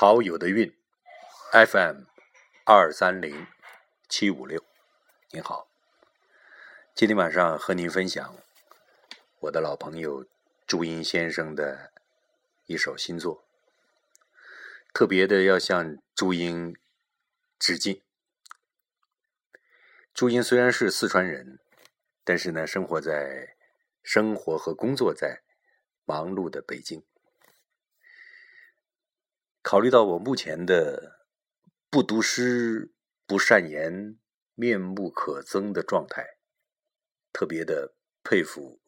陶友的韵，FM 二三零七五六，您好，今天晚上和您分享我的老朋友朱茵先生的一首新作，特别的要向朱茵致敬。朱茵虽然是四川人，但是呢，生活在生活和工作在忙碌的北京。考虑到我目前的不读诗、不善言、面目可憎的状态，特别的佩服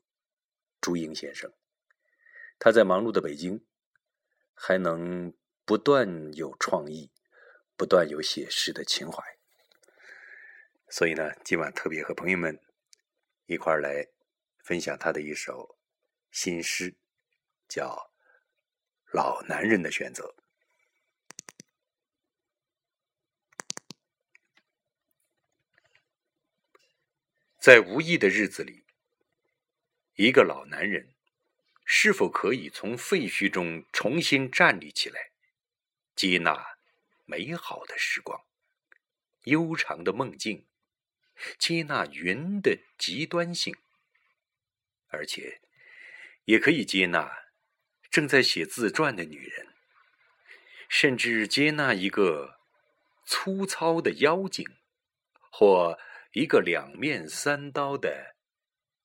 朱英先生。他在忙碌的北京，还能不断有创意，不断有写诗的情怀。所以呢，今晚特别和朋友们一块儿来分享他的一首新诗，叫《老男人的选择》。在无意的日子里，一个老男人是否可以从废墟中重新站立起来，接纳美好的时光、悠长的梦境，接纳云的极端性，而且也可以接纳正在写自传的女人，甚至接纳一个粗糙的妖精，或。一个两面三刀的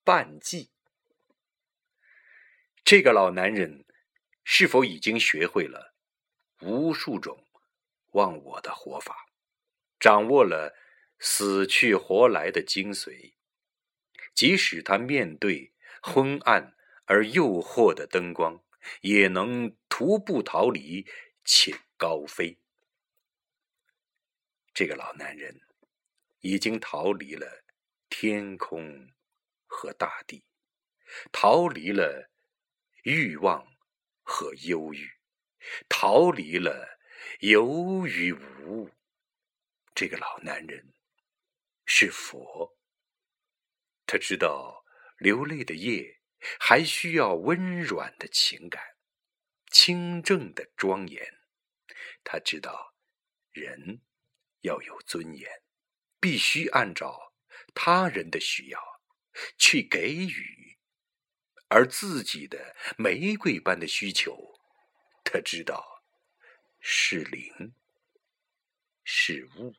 半季，这个老男人是否已经学会了无数种忘我的活法，掌握了死去活来的精髓？即使他面对昏暗而诱惑的灯光，也能徒步逃离且高飞。这个老男人。已经逃离了天空和大地，逃离了欲望和忧郁，逃离了有与无。这个老男人是佛，他知道流泪的夜还需要温软的情感，清正的庄严。他知道人要有尊严。必须按照他人的需要去给予，而自己的玫瑰般的需求，他知道是灵是物。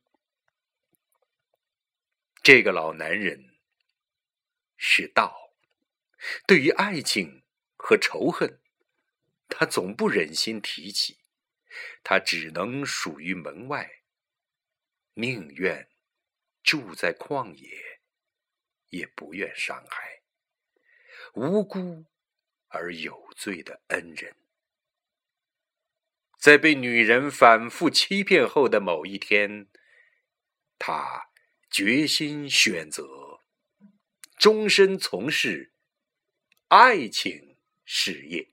这个老男人是道，对于爱情和仇恨，他总不忍心提起，他只能属于门外，宁愿。住在旷野，也不愿伤害无辜而有罪的恩人。在被女人反复欺骗后的某一天，他决心选择终身从事爱情事业。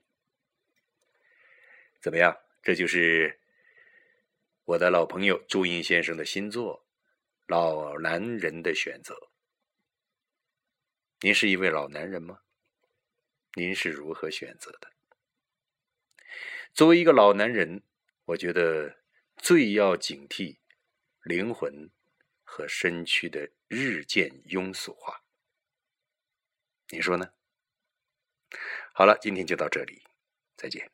怎么样？这就是我的老朋友朱茵先生的新作。老男人的选择。您是一位老男人吗？您是如何选择的？作为一个老男人，我觉得最要警惕灵魂和身躯的日渐庸俗化。你说呢？好了，今天就到这里，再见。